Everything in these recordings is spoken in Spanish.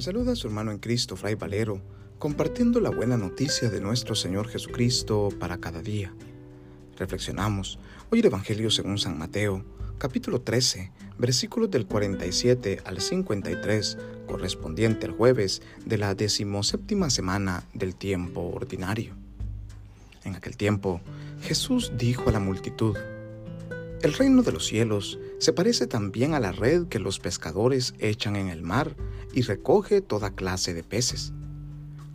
Saluda a su hermano en Cristo, Fray Valero, compartiendo la buena noticia de nuestro Señor Jesucristo para cada día. Reflexionamos hoy el Evangelio según San Mateo, capítulo 13, versículos del 47 al 53, correspondiente al jueves de la decimoséptima semana del tiempo ordinario. En aquel tiempo, Jesús dijo a la multitud, el reino de los cielos se parece también a la red que los pescadores echan en el mar y recoge toda clase de peces.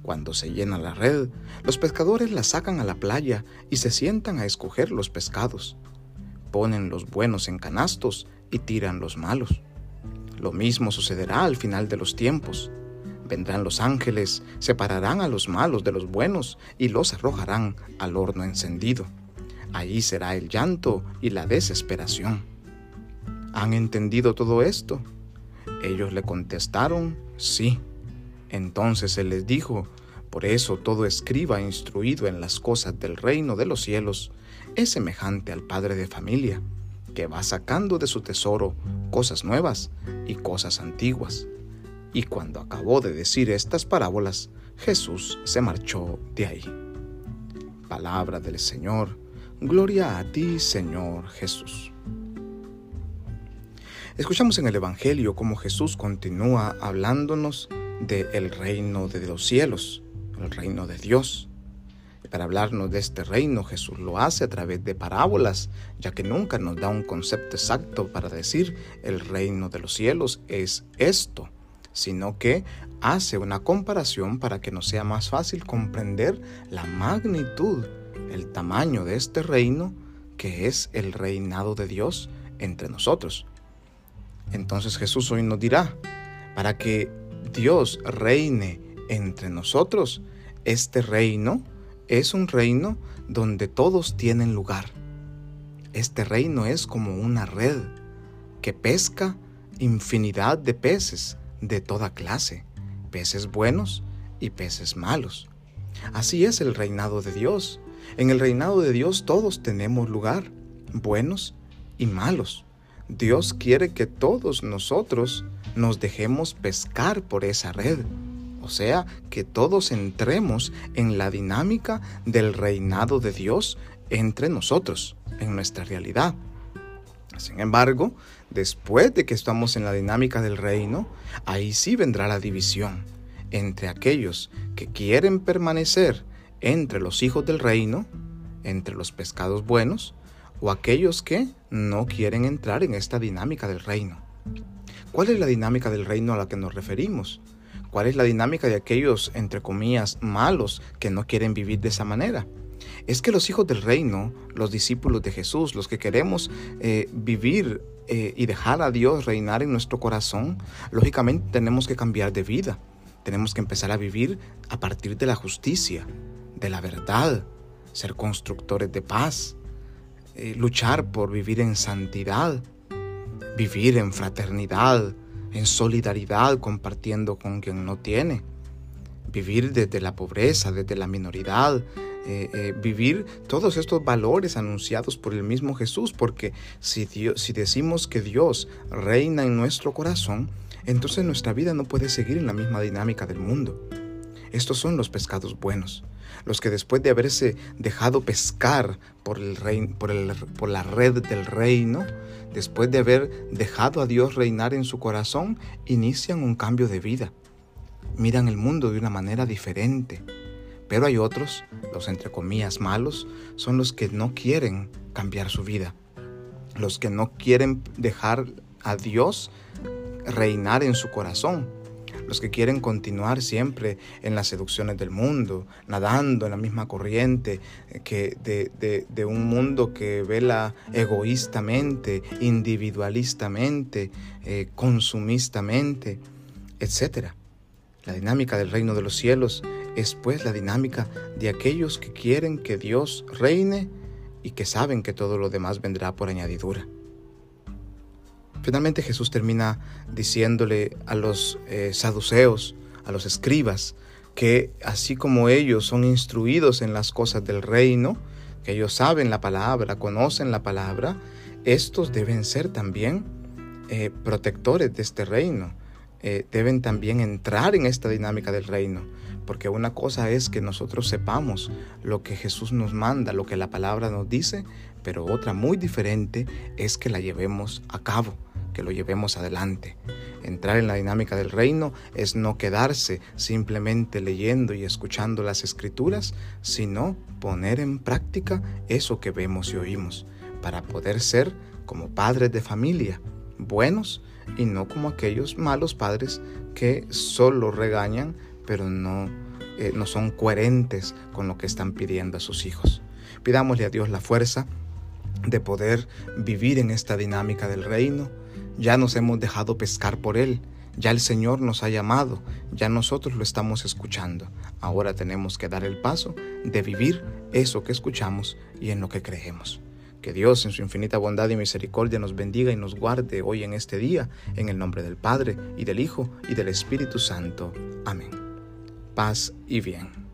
Cuando se llena la red, los pescadores la sacan a la playa y se sientan a escoger los pescados. Ponen los buenos en canastos y tiran los malos. Lo mismo sucederá al final de los tiempos. Vendrán los ángeles, separarán a los malos de los buenos y los arrojarán al horno encendido. Allí será el llanto y la desesperación. ¿Han entendido todo esto? Ellos le contestaron, sí. Entonces él les dijo, por eso todo escriba instruido en las cosas del reino de los cielos es semejante al padre de familia, que va sacando de su tesoro cosas nuevas y cosas antiguas. Y cuando acabó de decir estas parábolas, Jesús se marchó de ahí. Palabra del Señor Gloria a ti, Señor Jesús. Escuchamos en el Evangelio cómo Jesús continúa hablándonos del reino de los cielos, el reino de Dios. Para hablarnos de este reino, Jesús lo hace a través de parábolas, ya que nunca nos da un concepto exacto para decir el reino de los cielos es esto, sino que hace una comparación para que nos sea más fácil comprender la magnitud el tamaño de este reino que es el reinado de Dios entre nosotros. Entonces Jesús hoy nos dirá, para que Dios reine entre nosotros, este reino es un reino donde todos tienen lugar. Este reino es como una red que pesca infinidad de peces de toda clase, peces buenos y peces malos. Así es el reinado de Dios. En el reinado de Dios todos tenemos lugar, buenos y malos. Dios quiere que todos nosotros nos dejemos pescar por esa red. O sea, que todos entremos en la dinámica del reinado de Dios entre nosotros, en nuestra realidad. Sin embargo, después de que estamos en la dinámica del reino, ahí sí vendrá la división entre aquellos que quieren permanecer entre los hijos del reino, entre los pescados buenos, o aquellos que no quieren entrar en esta dinámica del reino. ¿Cuál es la dinámica del reino a la que nos referimos? ¿Cuál es la dinámica de aquellos, entre comillas, malos que no quieren vivir de esa manera? Es que los hijos del reino, los discípulos de Jesús, los que queremos eh, vivir eh, y dejar a Dios reinar en nuestro corazón, lógicamente tenemos que cambiar de vida. Tenemos que empezar a vivir a partir de la justicia, de la verdad, ser constructores de paz, eh, luchar por vivir en santidad, vivir en fraternidad, en solidaridad, compartiendo con quien no tiene, vivir desde la pobreza, desde la minoridad, eh, eh, vivir todos estos valores anunciados por el mismo Jesús, porque si, si decimos que Dios reina en nuestro corazón, entonces nuestra vida no puede seguir en la misma dinámica del mundo. Estos son los pescados buenos, los que después de haberse dejado pescar por, el por, por la red del reino, después de haber dejado a Dios reinar en su corazón, inician un cambio de vida. Miran el mundo de una manera diferente. Pero hay otros, los entre comillas malos, son los que no quieren cambiar su vida, los que no quieren dejar a Dios reinar en su corazón, los que quieren continuar siempre en las seducciones del mundo, nadando en la misma corriente eh, que de, un mundo que vela egoístamente, individualistamente, eh, consumistamente, etc. La dinámica del reino de los cielos es pues la dinámica de aquellos que quieren que Dios reine y que saben que todo lo demás vendrá por añadidura. Finalmente Jesús termina diciéndole a los eh, saduceos, a los escribas, que así como ellos son instruidos en las cosas del reino, que ellos saben la palabra, conocen la palabra, estos deben ser también eh, protectores de este reino, eh, deben también entrar en esta dinámica del reino. Porque una cosa es que nosotros sepamos lo que Jesús nos manda, lo que la palabra nos dice, pero otra muy diferente es que la llevemos a cabo, que lo llevemos adelante. Entrar en la dinámica del reino es no quedarse simplemente leyendo y escuchando las escrituras, sino poner en práctica eso que vemos y oímos, para poder ser como padres de familia, buenos y no como aquellos malos padres que solo regañan, pero no, eh, no son coherentes con lo que están pidiendo a sus hijos. Pidámosle a Dios la fuerza de poder vivir en esta dinámica del reino. Ya nos hemos dejado pescar por Él, ya el Señor nos ha llamado, ya nosotros lo estamos escuchando. Ahora tenemos que dar el paso de vivir eso que escuchamos y en lo que creemos. Que Dios en su infinita bondad y misericordia nos bendiga y nos guarde hoy en este día, en el nombre del Padre y del Hijo y del Espíritu Santo. Amén. Paz y bien.